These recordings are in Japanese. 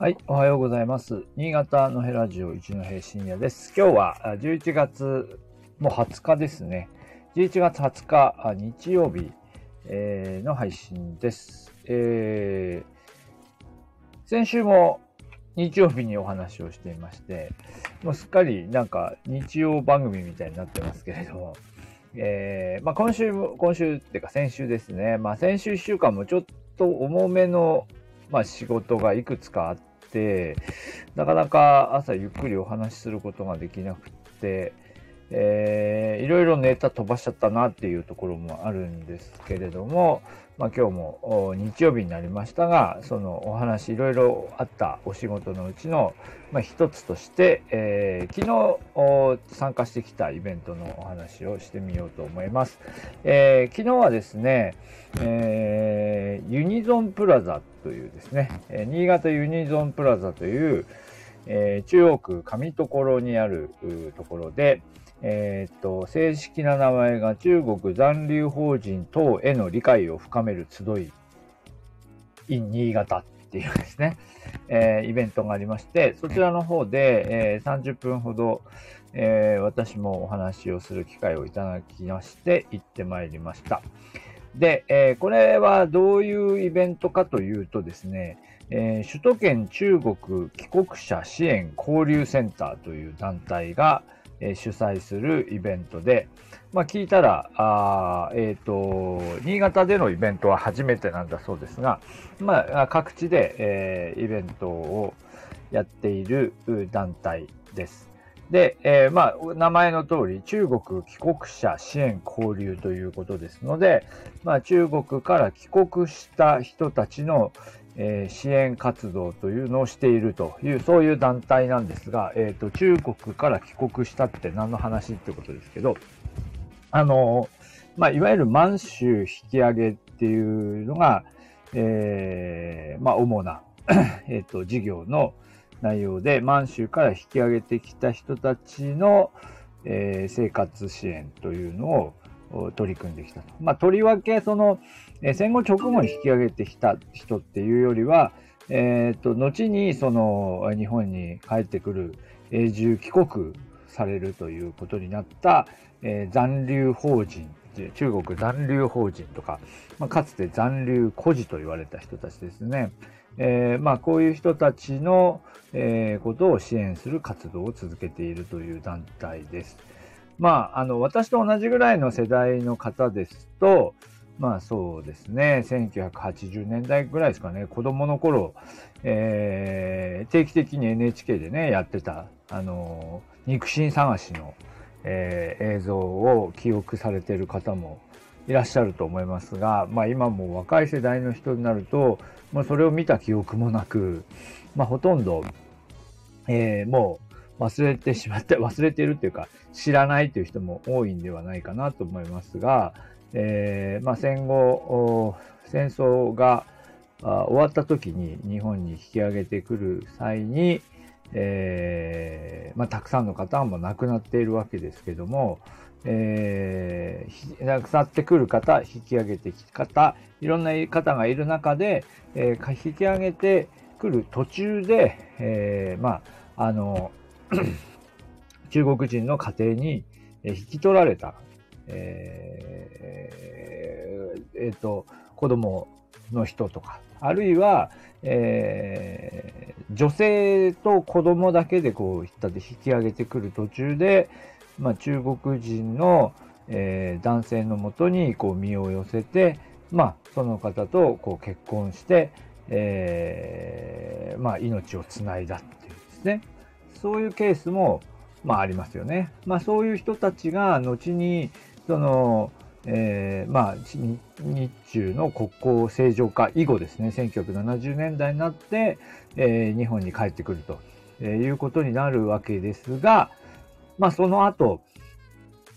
はい、おはようございます。新潟のヘラジオ一の平深夜です。今日は11月もう20日ですね。11月20日日曜日、の配信です。えー先週も日曜日にお話をしていまして、もうすっかりなんか日曜番組みたいになってますけれども、えーまあ、今週、今週っていうか先週ですね、まあ、先週1週間もちょっと重めの、まあ、仕事がいくつかあってて、なかなか朝ゆっくりお話しすることができなくて、えーいろいろネタ飛ばしちゃったなっていうところもあるんですけれども、まあ、今日も日曜日になりましたが、そのお話いろいろあったお仕事のうちの、まあ、一つとして、えー昨日参加してきたイベントのお話をしてみようと思います。えー昨日はですね、えーユニゾンプラザというですね、え新潟ユニゾンプラザという、え中央区上所にあるところで、えーっと、正式な名前が中国残留法人等への理解を深める集い in 新潟っていうですね、えーイベントがありまして、そちらの方で、えー30分ほど、えー私もお話をする機会をいただきまして、行ってまいりました。で、えーこれはどういうイベントかというとですね、えー首都圏中国帰国者支援交流センターという団体が、え主催するイベントで、まあ、聞いたら、あえっ、と、新潟でのイベントは初めてなんだそうですが、まあ、各地で、えーイベントをやっている団体です。で、えーまあ、名前の通り、中国帰国者支援交流ということですので、まあ、中国から帰国した人たちの、えー支援活動というのをしているという、そういう団体なんですが、えっ、と、中国から帰国したって何の話ってことですけど、あの、まあ、いわゆる満州引き上げっていうのが、えーまあ、主な、えっと、事業の内容で、満州から引き上げてきた人たちの、えー生活支援というのを取り組んできたと。まあ、とりわけ、その、え戦後直後に引き上げてきた人っていうよりは、えっと、後に、その、日本に帰ってくる永住帰国されるということになった、えー残留法人、中国残留法人とか、まあ、かつて残留孤児と言われた人たちですね。えーまあ、こういう人たちの、えーことを支援する活動を続けているという団体です。まあ、あの、私と同じぐらいの世代の方ですと、まあそうですね、1980年代ぐらいですかね、子供の頃、えー定期的に NHK でね、やってた、あの、肉親探しの、えー映像を記憶されてる方もいらっしゃると思いますが、まあ今も若い世代の人になると、まあそれを見た記憶もなく、まあほとんど、えーもう忘れてしまって、忘れてるっていうか、知らないという人も多いんではないかなと思いますが、えーまあ戦後、戦争が終わった時に日本に引き上げてくる際に、えーまあ、たくさんの方はもう亡くなっているわけですけども、えー亡くなってくる方、引き上げてき方、いろんな方がいる中で、えー引き上げてくる途中で、えーまあ、あの、中国人の家庭に引き取られた、えーえーと、子供の人とか、あるいは、えー女性と子供だけでこう、引き上げてくる途中で、まあ、中国人の、えー男性のもとにこう身を寄せて、まあ、その方とこう結婚して、えーまあ、命をつないだっていうですね。そういうケースも、まあ、ありますよね。まあ、そういう人たちが後に、その、えーまあ、日中の国交正常化以後ですね、1970年代になって、えー日本に帰ってくると、えーいうことになるわけですが、まあ、その後、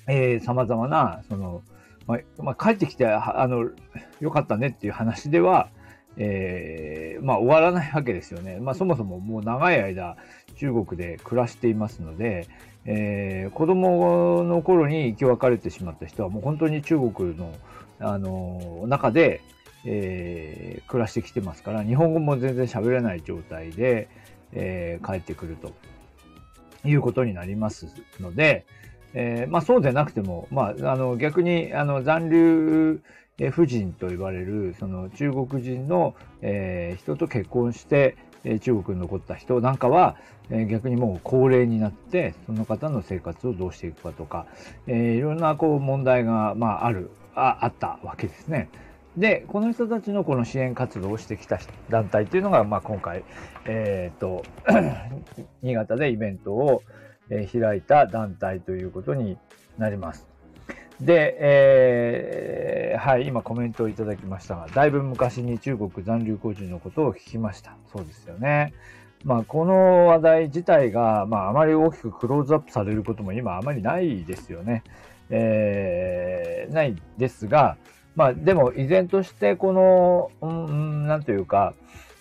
えー、様々な、その、まあ、まあ、帰ってきて、あの、よかったねっていう話では、えーまあ、終わらないわけですよね。まあ、そもそももう長い間、中国で暮らしていますので、えー子供の頃に生き別れてしまった人はもう本当に中国の、あの中で、えー、暮らしてきてますから、日本語も全然喋れない状態で、えー、帰ってくるということになりますので、えー、まあそうでなくても、まあ、あの逆にあの残留婦人と言われるその中国人の、えー、人と結婚して、え、中国に残った人なんかは、え、逆にもう高齢になってその方の生活をどうしていくかとか、え、いろんなこう問題が、まあ、あるああったわけですね。で、この人たちのこの支援活動をしてきた団体というのが、まあ、今回、えっ、ー、と、新潟でイベントを、開いた団体ということになります。で、えー、はい、今コメントをいただきましたが、だいぶ昔に中国残留孤児のことを聞きました。そうですよね。まあ、この話題自体が、まあ、あまり大きくクローズアップされることも今あまりないですよね。えー、ないですが、まあ、でも依然としてこの、うん、なんというか、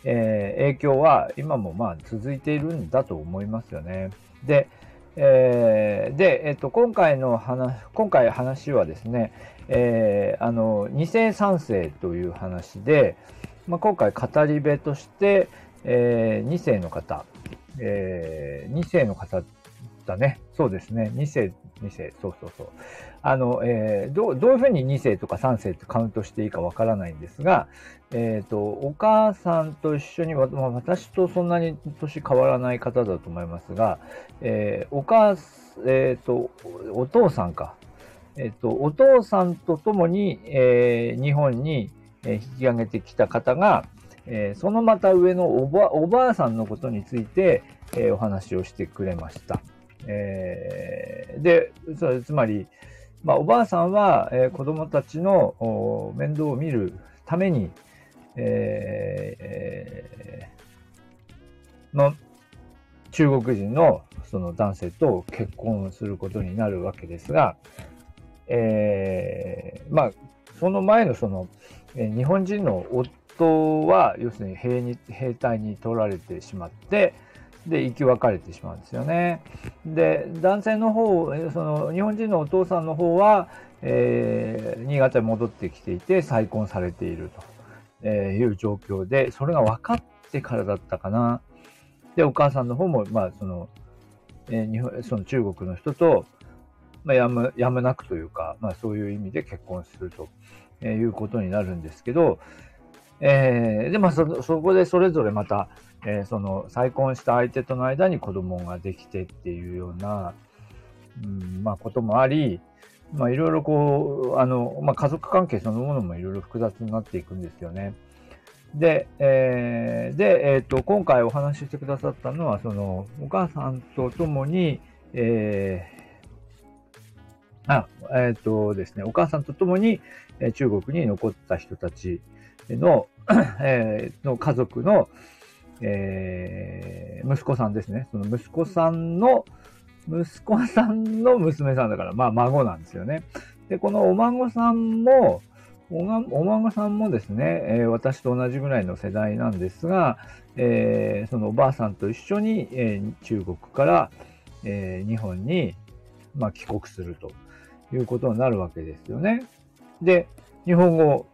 えー、影響は今もまあ続いているんだと思いますよね。で、えー、で、えっ、と、今回の話、今回話はですね、えー、あの、二世三世という話で、まあ、今回語り部として、えー、2世の方、えー、2世の方だね。そうですね。2世2世、そうそうそう。あの、えー、どう、どういうふうに2世とか3世ってカウントしていいかわからないんですが、え、ー、と、お母さんと一緒に、まあ、私とそんなに年変わらない方だと思いますが、えー、お母、え、ー、と、お父さんか。えっ、と、お父さんと共に、えー、日本に、引き上げてきた方が、えー、そのまた上のおばおばあさんのことについて、えー、お話をしてくれました。えー、で、つまり、まあ、おばあさんは、えー、子供たちの面倒を見るために、えー、の中国人のその男性と結婚することになるわけですが、えー、まあ、その前のその、え、日本人の夫は、要するに兵に兵隊に取られてしまって、で、生き別れてしまうんですよね。で、男性の方、その、日本人のお父さんの方は、えー、新潟に戻ってきていて、再婚されているとえいう状況で、それが分かってからだったかな。で、お母さんの方も、まあ、その、えー、日本、その中国の人と、まあ、やむ、やむなくというか、まあ、そういう意味で結婚するということになるんですけど、えー、で、まあそ、そこでそれぞれまた、えー、その再婚した相手との間に子供ができてっていうような、うん、まあこともあり、まあいろいろこう、あの、まあ家族関係そのものもいろいろ複雑になっていくんですよね。で、えー、で、えっ、ー、と、今回お話ししてくださったのは、その、お母さんと共に、えー、あ、えっ、ー、とですね、お母さんと共に、え中国に残った人たちの、えー、の家族の、えー、息子さんですね。その息子さんの、息子さんの娘さんだから、まあ孫なんですよね。で、このお孫さんも、おお孫さんもですね、えー、私と同じぐらいの世代なんですが、えー、そのおばあさんと一緒に、えー、中国から、え日本に、まあ、帰国するということになるわけですよね。で、日本語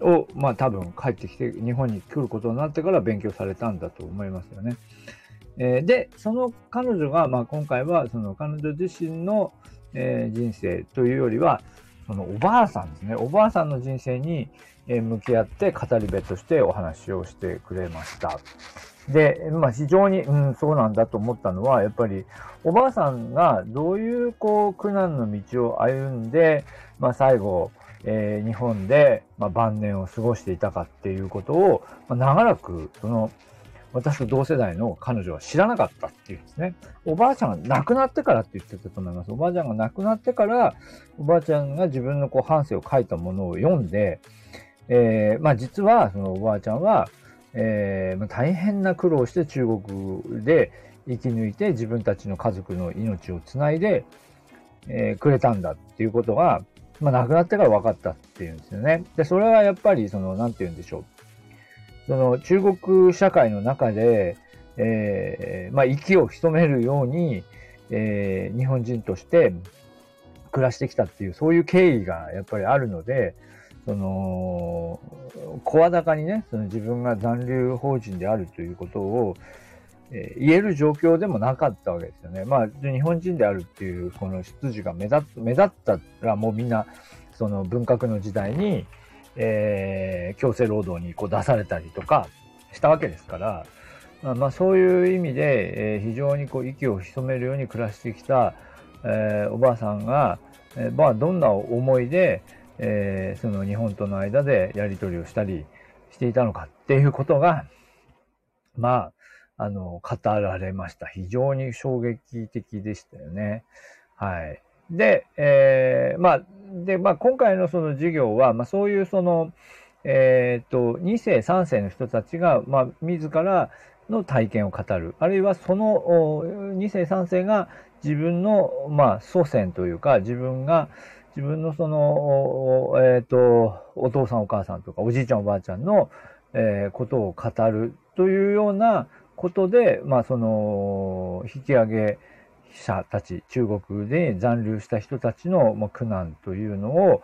を、まあ多分帰ってきて日本に来ることになってから勉強されたんだと思いますよね。えー、で、その彼女が、まあ今回はその彼女自身の、えー、人生というよりは、そのおばあさんですね。おばあさんの人生に向き合って語り部としてお話をしてくれました。で、まあ非常に、うん、そうなんだと思ったのは、やっぱりおばあさんがどういうこう苦難の道を歩んで、まあ最後、えー、日本で、まあ、晩年を過ごしていたかっていうことを、まあ、長らく、その、私と同世代の彼女は知らなかったっていうんですね。おばあちゃんが亡くなってからって言ってたと思います。おばあちゃんが亡くなってから、おばあちゃんが自分のこう半生を書いたものを読んで、えー、まあ実はそのおばあちゃんは、えー、大変な苦労して中国で生き抜いて自分たちの家族の命をつないで、えー、くれたんだっていうことが、まあ、亡くなってから分かったっていうんですよね。で、それはやっぱり、その、なんて言うんでしょう。その、中国社会の中で、えー、まあ、息を潜めるように、えー、日本人として暮らしてきたっていう、そういう経緯がやっぱりあるので、その、声高にね、その自分が残留法人であるということを、えー、言える状況でもなかったわけですよね。まあ、日本人であるっていうこの出自が目立目立ったらもうみんな、その文革の時代に、えー、強制労働にこう出されたりとかしたわけですから、まあ、まあ、そういう意味で、えー、非常にこう息を潜めるように暮らしてきた、えー、おばあさんが、えー、まあ、どんな思いで、えー、その日本との間でやり取りをしたりしていたのかっていうことが、まあ、あの、語られました。非常に衝撃的でしたよね。はい。で、えー、まあ、で、まあ、今回のその授業は、まあ、そういうその、えっ、と、2世、3世の人たちが、まあ、自らの体験を語る。あるいはその2世、3世が自分の、まあ、祖先というか、自分が、自分のその、えっ、と、お父さんお母さんとか、おじいちゃんおばあちゃんの、えー、ことを語るというようなことで、まあ、その、引き上げ者たち、中国で残留した人たちの、苦難というのを、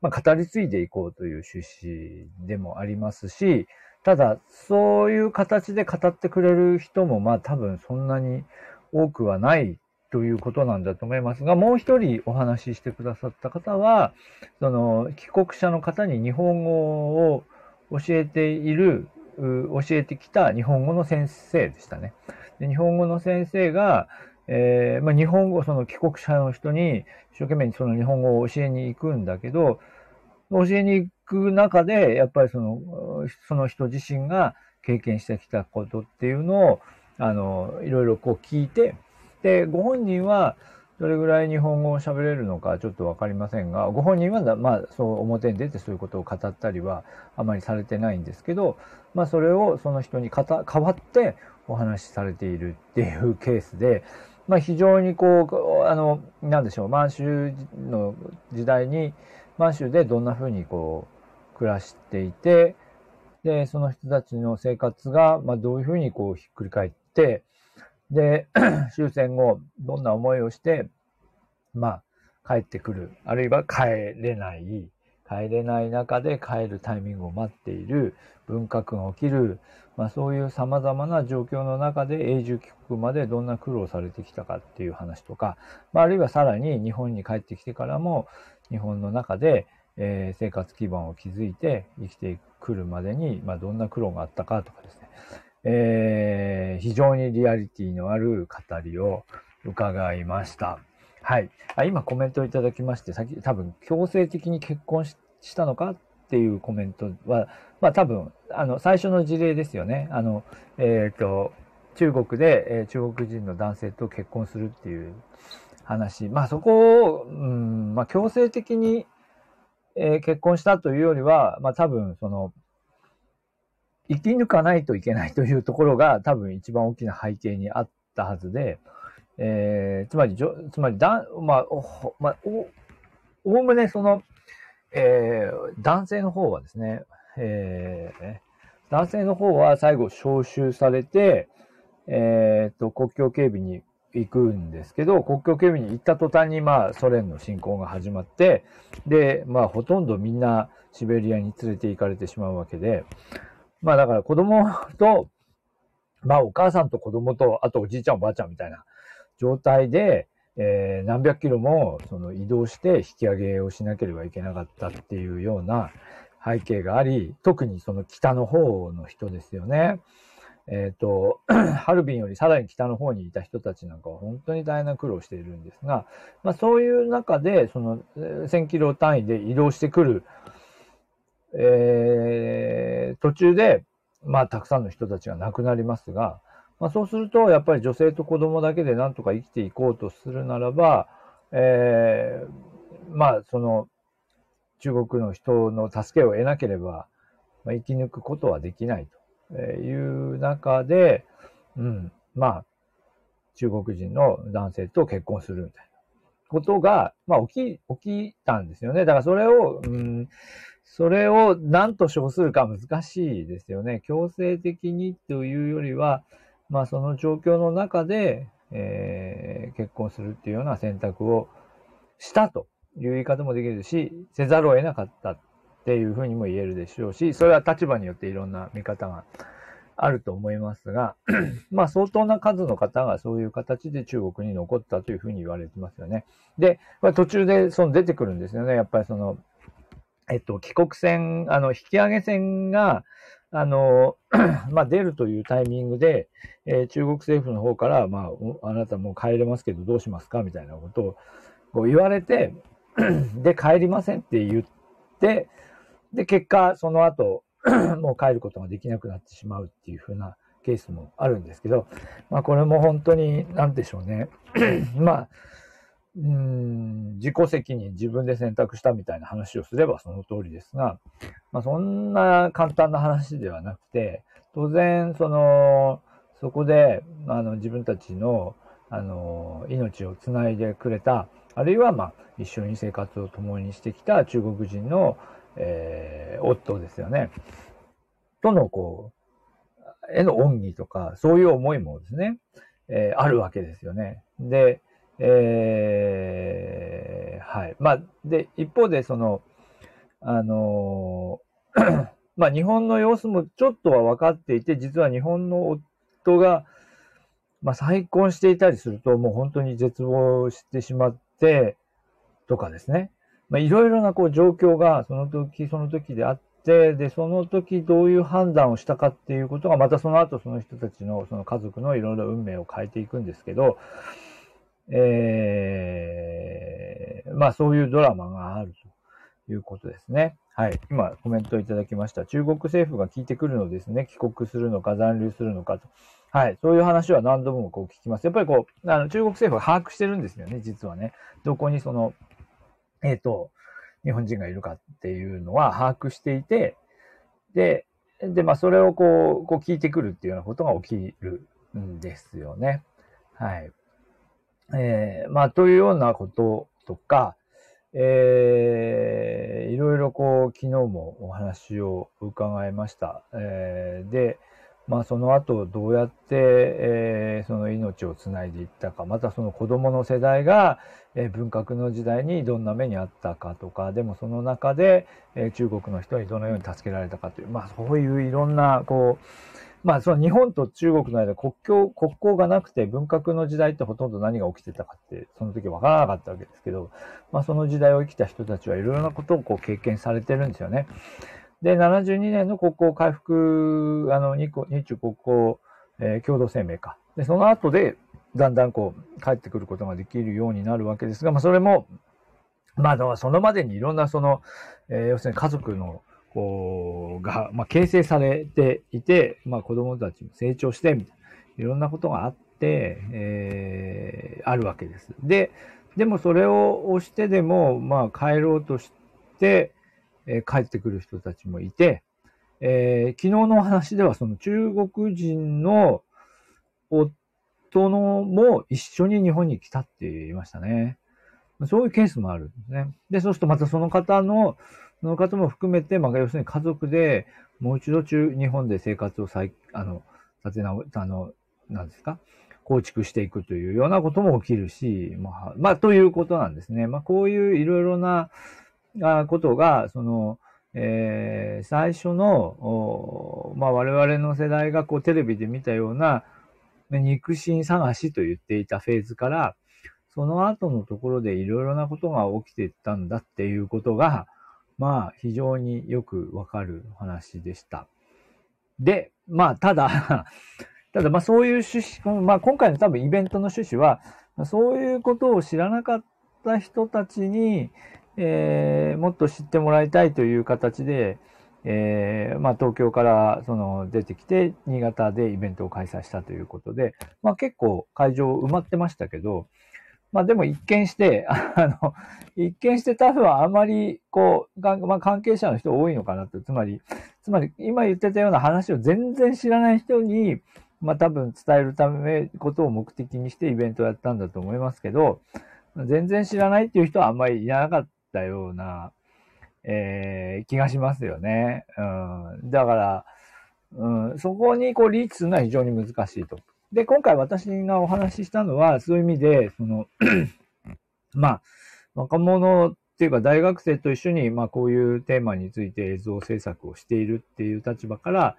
まあ、語り継いでいこうという趣旨でもありますし、ただ、そういう形で語ってくれる人も、まあ多分そんなに多くはないということなんだと思いますが、もう一人お話ししてくださった方は、その帰国者の方に日本語を教えている、教えてきた日本語の先生でしたね。で日本語の先生が、えー、まあ、日本語、その帰国者の人に一生懸命にその日本語を教えに行くんだけど、教えに行く中で、やっぱりその、その人自身が経験してきたことっていうのを、あの、いろいろこう聞いて、で、ご本人はどれぐらい日本語を喋れるのかちょっとわかりませんが、ご本人はまあ、そう表に出てそういうことを語ったりはあまりされてないんですけど、まあ、それをその人にかた代わってお話しされているっていうケースで、まあ、非常にこう、あの、なんでしょう、満州の時代に、満州でどんな風にこう、暮らしていて、で、その人たちの生活が、まあ、どういうふうにこう、ひっくり返って、で、終戦後、どんな思いをして、まあ、帰ってくる。あるいは帰れない。帰れない中で帰るタイミングを待っている。文革が起きる。まあ、そういう様々な状況の中で永住帰国までどんな苦労されてきたかっていう話とか、まあ、あるいはさらに日本に帰ってきてからも、日本の中で、えー、生活基盤を築いて生きてくるまでに、まあ、どんな苦労があったかとかですね。えー、非常にリアリティのある語りを伺いました。はい。あ今コメントをいただきまして、先、多分強制的に結婚したのかっていうコメントは、まあ多分、あの、最初の事例ですよね。あの、えっ、ー、と、中国で、えー、中国人の男性と結婚するっていう話。まあそこを、うん、まあ強制的に、えー、結婚したというよりは、まあ多分その、生き抜かないといけないというところが多分一番大きな背景にあったはずで、えー、つまり、つまりだ、まあ、お、まあ、お、おおむねその、えー、男性の方はですね、えー、男性の方は最後招集されて、えっ、ー、と、国境警備に行くんですけど、国境警備に行った途端に、まあ、ソ連の侵攻が始まって、で、まあ、ほとんどみんなシベリアに連れて行かれてしまうわけで、まあだから子供と、まあお母さんと子供と、あとおじいちゃんおばあちゃんみたいな状態で、えー、何百キロもその移動して引き上げをしなければいけなかったっていうような背景があり、特にその北の方の人ですよね。えっ、ー、と、ハルビンよりさらに北の方にいた人たちなんかは本当に大変な苦労しているんですが、まあそういう中で、その1000キロ単位で移動してくるえー、途中で、まあ、たくさんの人たちが亡くなりますが、まあ、そうすると、やっぱり女性と子供だけでなんとか生きていこうとするならば、えー、まあ、その、中国の人の助けを得なければ、まあ、生き抜くことはできないという中で、うん、まあ、中国人の男性と結婚するみたいなことが、まあ、起き、起きたんですよね。だからそれを、うん、それを何と称するか難しいですよね。強制的にというよりは、まあその状況の中で、えー、結婚するっていうような選択をしたという言い方もできるし、せざるを得なかったっていうふうにも言えるでしょうし、それは立場によっていろんな見方があると思いますが、まあ相当な数の方がそういう形で中国に残ったというふうに言われてますよね。で、まあ、途中でその出てくるんですよね。やっぱりその、えっと、帰国船、あの、引き上げ船が、あの、まあ、出るというタイミングで、えー、中国政府の方から、まあ、あなたもう帰れますけどどうしますか？みたいなことをこう言われて、で、帰りませんって言って、で、結果、その後、もう帰ることができなくなってしまうっていう風なケースもあるんですけど、まあこれも本当に、なんでしょうね。まあ、うん、自己責任、自分で選択したみたいな話をすればその通りですが、まあそんな簡単な話ではなくて、当然、その、そこで、あの、自分たちの、あの、命をつないでくれた、あるいは、まあ、一緒に生活を共にしてきた中国人の、えー、夫ですよね。との、こう、への恩義とか、そういう思いもですね、えー、あるわけですよね。で、えー、はい。まあ、で、一方で、その、あの、まあ、日本の様子もちょっとは分かっていて、実は日本の夫が、まあ、再婚していたりすると、もう本当に絶望してしまって、とかですね。まあ、いろいろなこう状況がその時その時であって、で、その時どういう判断をしたかっていうことが、またその後その人たちのその家族のいろいろ運命を変えていくんですけど、えー、まあそういうドラマがあるということですね。はい。今コメントいただきました。中国政府が聞いてくるのですね。帰国するのか残留するのかと。はい。そういう話は何度もこう聞きます。やっぱりこう、あの中国政府は把握してるんですよね、実はね。どこにその、えっ、ー、と、日本人がいるかっていうのは把握していて、で、で、まあ、それをこう、こう聞いてくるっていうようなことが起きるんですよね。はい。えー、まあ、というようなこととか、えー、いろいろこう、昨日もお話を伺いました。えー、で、まあ、その後どうやって、えー、その命をつないでいったか、またその子供の世代が、えー、文革の時代にどんな目にあったかとか、でもその中で、えー、中国の人にどのように助けられたかという、まあそういういろんな、こう、まあその日本と中国の間国境、国交がなくて文革の時代ってほとんど何が起きてたかって、その時わからなかったわけですけど、まあその時代を生きた人たちはいろいろなことをこう経験されてるんですよね。で、72年の国交回復、あの、日中国交、えー、共同声明か。で、その後で、だんだんこう、帰ってくることができるようになるわけですが、まあ、それも、まあ、そのまでにいろんなその、えー、要するに家族の、こう、が、まあ、形成されていて、まあ、子供たちも成長して、みたいな、いろんなことがあって、えー、あるわけです。で、でもそれを押してでも、まあ、帰ろうとして、えー、帰ってくる人たちもいて、えー、昨日の話ではその中国人の夫のも一緒に日本に来たって言いましたね。そういうケースもあるんですね。で、そうするとまたその方の、その方も含めて、まあ、要するに家族でもう一度中、日本で生活を再、あの、立て直、あの、なんですか？構築していくというようなことも起きるし、まあ、まあ、ということなんですね。まあ、こういういろいろな、ことが、その、えー、最初の、まあ、我々の世代がこうテレビで見たような、肉親探しと言っていたフェーズから、その後のところでいろいろなことが起きていったんだっていうことが、まあ、非常によくわかる話でした。で、まあ、ただ ただ、まあ、そういう趣旨、まあ、今回の多分イベントの趣旨は、そういうことを知らなかった人たちに、えー、もっと知ってもらいたいという形で、えー、まあ、東京からその出てきて、新潟でイベントを開催したということで、まあ、結構会場埋まってましたけど、まあ、でも一見して、あの、一見してタフはあまり、こう、まあ、関係者の人多いのかなと。つまり、つまり、今言ってたような話を全然知らない人に、まあ、多分伝えるため、ことを目的にしてイベントをやったんだと思いますけど、全然知らないっていう人はあんまりいなかったような、えー、気がしますよね。うん。だから、うん、そこにこうリーチするのは非常に難しいと。で、今回私がお話ししたのは、そういう意味で、その まあ、若者っていうか大学生と一緒に、まあこういうテーマについて映像制作をしているっていう立場から、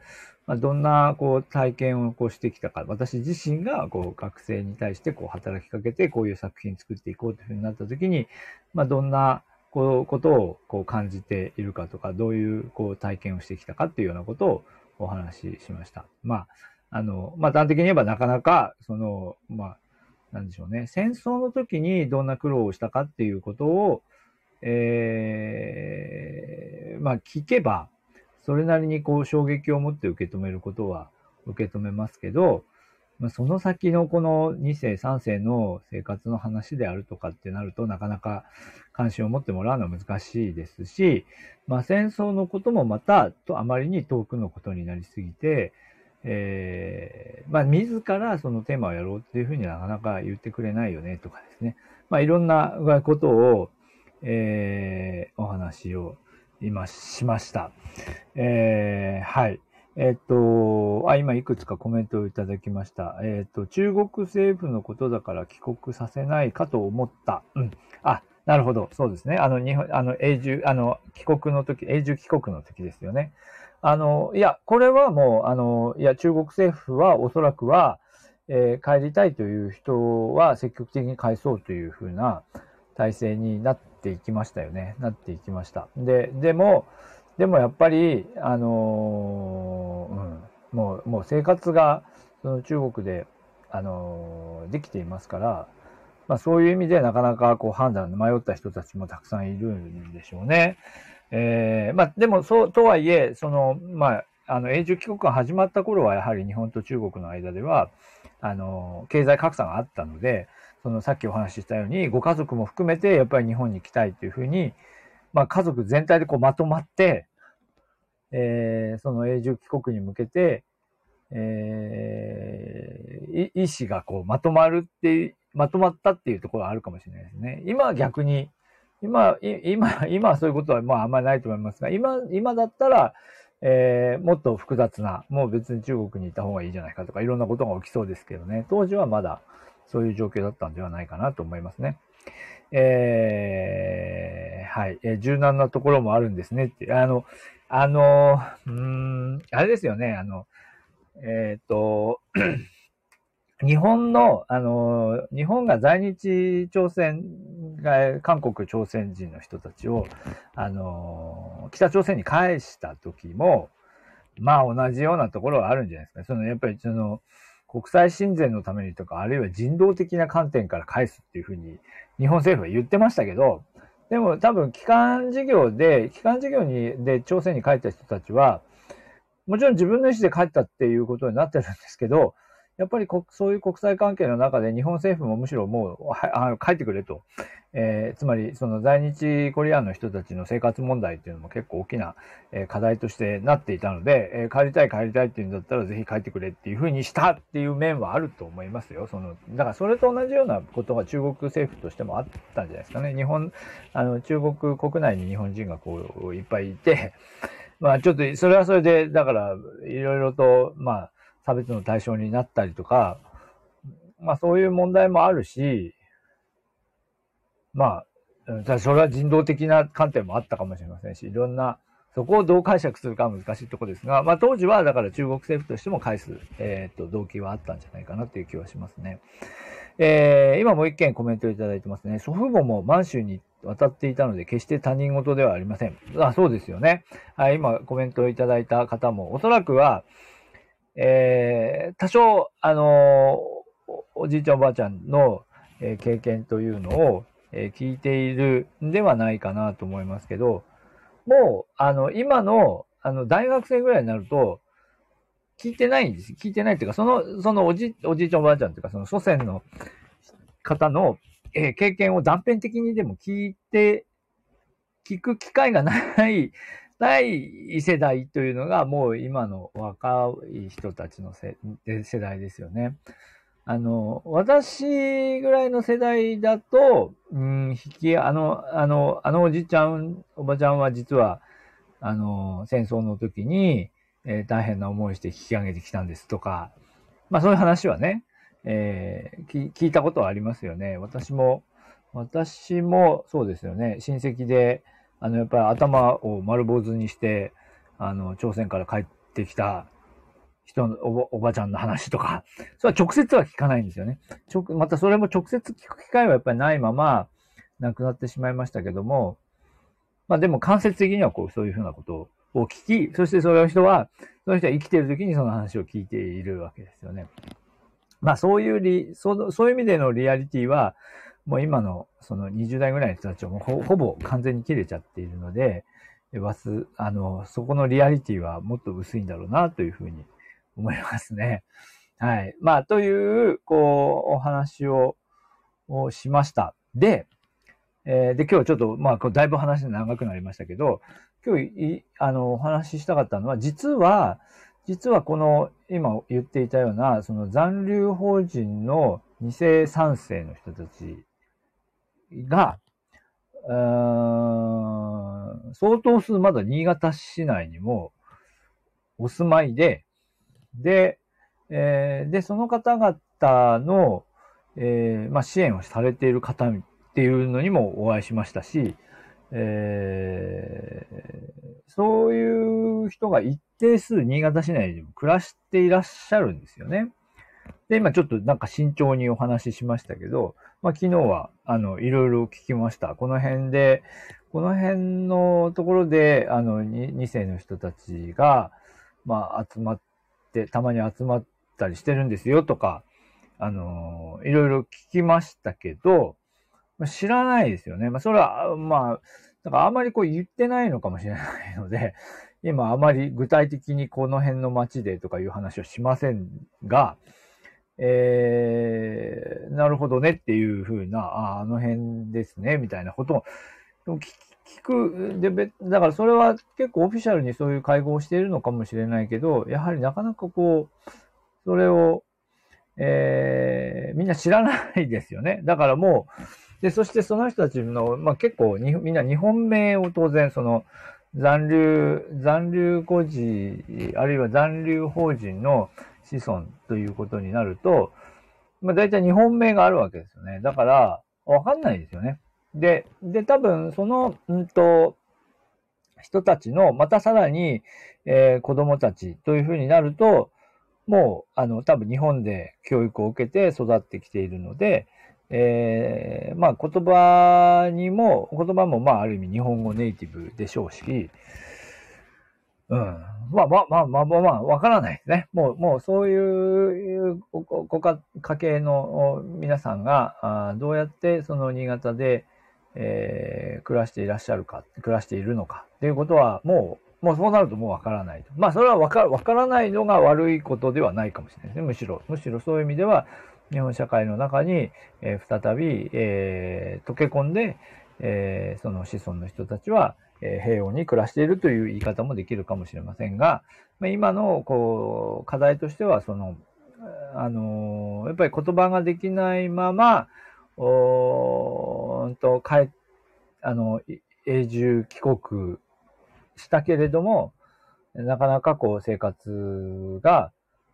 まあ、どんなこう体験をこうしてきたか、私自身がこう学生に対してこう働きかけてこういう作品作っていこうというふうになったときに、まあどんなこうことをこう感じているかとか、どういうこう体験をしてきたかっていうようなことをお話ししました。まあ、あの、まあ端的に言えばなかなか、その、まあ、なんでしょうね、戦争の時にどんな苦労をしたかっていうことを、えー、まあ聞けば、それなりにこう衝撃を持って受け止めることは受け止めますけど、まあ、その先のこの2世3世の生活の話であるとかってなるとなかなか関心を持ってもらうのは難しいですし、まあ、戦争のこともまたとあまりに遠くのことになりすぎて、えー、まあ、自らそのテーマをやろうっていうふうになかなか言ってくれないよねとかですね。まあ、いろんなことを、えー、お話を今しました。えー、はい。えっと、あ、今いくつかコメントをいただきました。えっと、中国政府のことだから帰国させないかと思った。うん。あ、なるほど。そうですね。あの、日本、あの、永住、あの、帰国の時、永住帰国の時ですよね。あの、いや、これはもう、あの、いや、中国政府はおそらくは、えー、帰りたいという人は積極的に返そうというふうな体制になっていきましたよね。なっていきました。で、でも、でもやっぱり、あのうん、もう、もう生活が、その中国で、あのできていますから、まあそういう意味でなかなかこう判断迷った人たちもたくさんいるんでしょうね。えー、まあ、でも、そう、とはいえ、その、まあ、あの、永住帰国が始まった頃は、やはり日本と中国の間では、あの、経済格差があったので、その、さっきお話ししたように、ご家族も含めて、やっぱり日本に来たいというふうに、まあ、家族全体でこうまとまって、えー、その永住帰国に向けて、えー、意思がこうまとまるって、まとまったっていうところはあるかもしれないですね。今は逆に、今、今、今はそういうことはまああんまりないと思いますが、今、今だったら、えー、もっと複雑な、もう別に中国にいた方がいいじゃないかとか、いろんなことが起きそうですけどね、当時はまだそういう状況だったんではないかなと思いますね。えー、はい、えー、柔軟なところもあるんですねって、あの、あの、うん、あれですよね、あの、えっ、ー、と、日本の、あの、日本が在日朝鮮が、韓国朝鮮人の人たちを、あの、北朝鮮に返した時も、まあ同じようなところはあるんじゃないですか。その、やっぱりその、国際親善のためにとか、あるいは人道的な観点から返すっていうふうに、日本政府は言ってましたけど、でも多分、機関事業で、機関事業に、で、朝鮮に帰った人たちは、もちろん自分の意思で帰ったっていうことになってるんですけど、やっぱりそういう国際関係の中で日本政府もむしろもう、あ帰ってくれと。えー、つまり、その在日コリアンの人たちの生活問題っていうのも結構大きな、え課題としてなっていたので、えー、帰りたい帰りたいっていうんだったらぜひ帰ってくれっていうふうにしたっていう面はあると思いますよ。その、だからそれと同じようなことが中国政府としてもあったんじゃないですかね。日本、あの、中国国内に日本人がこう、いっぱいいて、まあちょっと、それはそれで、だから、いろいろと、まあ、差別の対象になったりとか、まあそういう問題もあるし、まあ、それは人道的な観点もあったかもしれませんし、いろんな、そこをどう解釈するかは難しいところですが、まあ当時はだから中国政府としても返す、えっ、ー、と、動機はあったんじゃないかなという気はしますね。えー、今もう一件コメントいただいてますね。祖父母も満州に渡っていたので、決して他人事ではありません。あ、そうですよね。はい、今コメントをいただいた方も、おそらくは、えー、多少、あのおじいちゃんおばあちゃんの、えー、経験というのを、えー、聞いているんではないかなと思いますけど、もう、あの、今の、あの、大学生ぐらいになると、聞いてないんです。聞いてないっていうか、その、そのおじ、おじいちゃんおばあちゃんっていうか、その祖先の方の、えー、経験を断片的にでも聞いて、聞く機会がないない世代というのがもう今の若い人たちの世代ですよね。あの、私ぐらいの世代だと、うん、引き、あの、あの、あのおじちゃん、おばちゃんは実は、あの、戦争の時に、えー、大変な思いして引き上げてきたんですとか、まあそういう話はね、えー、聞いたことはありますよね。私も、私もそうですよね、親戚で、あの、やっぱり頭を丸坊主にして、あの、朝鮮から帰ってきた人のおばおばちゃんの話とか、それは直接は聞かないんですよね。またそれも直接聞く機会はやっぱりないまま亡くなってしまいましたけども、まあでも間接的にはこう、そういうふうなことを聞き、そしてその人は、その人は生きている時にその話を聞いているわけですよね。まあそういうリ、そそういう意味でのリアリティは、もう今のその20代ぐらいの人たちはもうほぼ完全に切れちゃっているので、わす、あの、そこのリアリティはもっと薄いんだろうなというふうに思いますね。はい。まあ、という、こう、お話ををしました。で、えー、で、今日ちょっと、まあ、だいぶ話長くなりましたけど、今日あの、お話ししたかったのは、実は、実はこの、今言っていたような、その残留法人の2世3世の人たちが、相当数まだ新潟市内にもお住まいで、で、えー、で、その方々の、えー、まあ、支援をされている方っていうのにもお会いしましたし、えー、そういう人が一定数新潟市内でも暮らしていらっしゃるんですよね。で、今ちょっとなんか慎重にお話ししましたけど、まあ昨日は、あの、いろいろ聞きました。この辺で、この辺のところで、あの、2世の人たちが、まあ集まって、たまに集まったりしてるんですよとか、あの、いろいろ聞きましたけど、知らないですよね。まあそれは、まあ、だからあまりこう言ってないのかもしれないので、今あまり具体的にこの辺の街でとかいう話をしませんが、えー、なるほどねっていうふうな、あの辺ですね、みたいなことを聞く。で、だからそれは結構オフィシャルにそういう会合をしているのかもしれないけど、やはりなかなかこう、それを、えー、みんな知らないですよね。だからもう、で、そしてその人たちの、まあ結構、みんな日本名を当然、その、残留、残留孤児、あるいは残留法人の子孫ということになると、まあ大体日本名があるわけですよね。だから、わかんないですよね。で、で、多分、その、うんと、人たちの、またさらに、えー、子供たちというふうになると、もう、あの、多分日本で教育を受けて育ってきているので、えー、まあ言葉にも、言葉もまあある意味日本語ネイティブでしょうし、うん。まあまあまあまあまあ、まあ、わからないですね。もう、もうそういうごご家家系の皆さんがあどうやってその新潟で、えー、暮らしていらっしゃるか、暮らしているのかっていうことはもう、もうそうなるともうわからない。まあそれはわかわからないのが悪いことではないかもしれないですね。むしろ、むしろそういう意味では、日本社会の中に、えー、再び、えー、溶け込んで、えー、その子孫の人たちは、え、平穏に暮らしているという言い方もできるかもしれませんが、ま、今のこう課題としては、その、あの、やっぱり言葉ができないまま、おーと、帰、あの、永住帰国したけれども、なかなかこう生活が、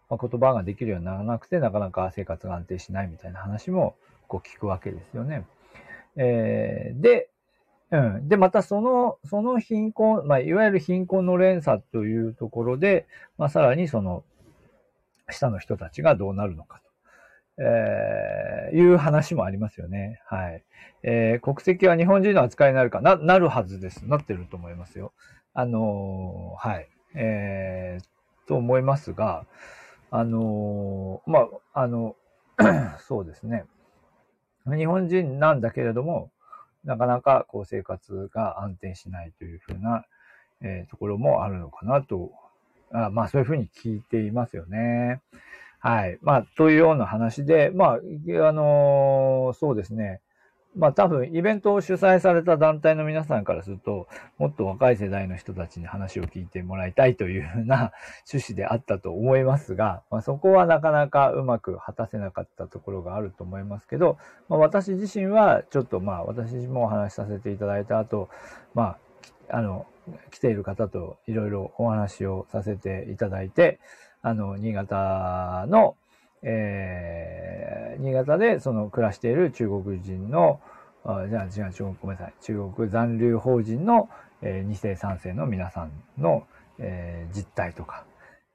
まあ、言葉ができるようにならなくて、なかなか生活が安定しないみたいな話もこう聞くわけですよね。えー、で、うん。で、またその、その貧困、まあ、いわゆる貧困の連鎖というところで、まあ、さらにその、下の人たちがどうなるのかと、えー、いう話もありますよね。はい。えー、国籍は日本人の扱いになるかな、なるはずです。なってると思いますよ。あのー、はい。えー、と思いますが、あのー、まあ、あの、そうですね。日本人なんだけれども、なかなかこう生活が安定しないというふうな、えー、ところもあるのかなと、あまあそういうふうに聞いていますよね。はい。まあ、というような話で、まあ、あのー、そうですね。まあ多分イベントを主催された団体の皆さんからすると、もっと若い世代の人たちに話を聞いてもらいたいというふうな趣旨であったと思いますが、まあ、そこはなかなかうまく果たせなかったところがあると思いますけど、まあ、私自身はちょっとまあ私自身もお話しさせていただいた後、まあ、あの、来ている方といろいろお話をさせていただいて、あの、新潟の、えー、新潟でその暮らしている中国人のじゃあ違う、中国、ごめんなさい。中国残留法人の、えー、2世3世の皆さんの、えー、実態とか、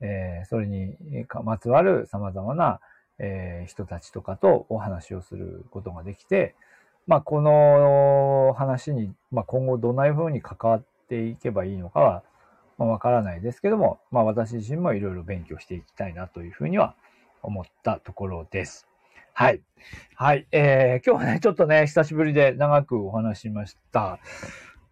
えー、それにまつわる様々な、えー、人たちとかとお話をすることができて、まあ、この話に、まあ、今後どんな風に関わっていけばいいのかは、まあ、わからないですけども、まあ、私自身もいろいろ勉強していきたいなというふうには思ったところです。はい。はい。えー、今日はね、ちょっとね、久しぶりで長くお話しました。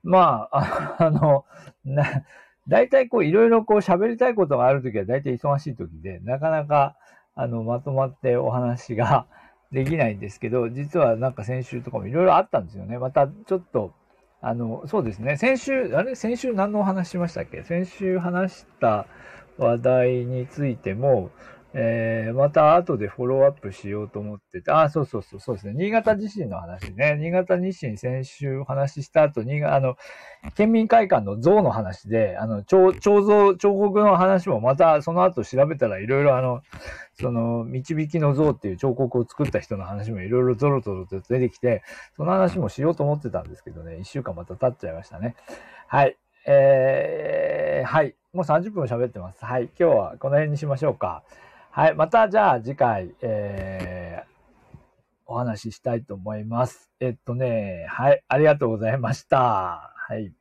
まあ、あ の、な、大体こう、いろいろこう喋りたいことがあるときは大体忙しいときで、なかなか、あの、まとまってお話が できないんですけど、実はなんか先週とかもいろいろあったんですよね。またちょっと、あの、そうですね。先週、あれ？先週何のお話しましたっけ？先週話した話題についても、えー、また後でフォローアップしようと思ってて、あ、そうそうそう、そうですね。新潟地震の話ね。新潟地震先週お話しした後、新潟、あの、県民会館の像の話で、あの、彫像、彫刻の話もまたその後調べたらいろいろあの、その、導きの像っていう彫刻を作った人の話もいろいろゾロゾロと出てきて、その話もしようと思ってたんですけどね、一週間また経っちゃいましたね。はい。えー、はい。もう30分喋ってます。はい。今日はこの辺にしましょうか。はい。また、じゃあ次回、えー、お話ししたいと思います。えっとね、はい。ありがとうございました。はい。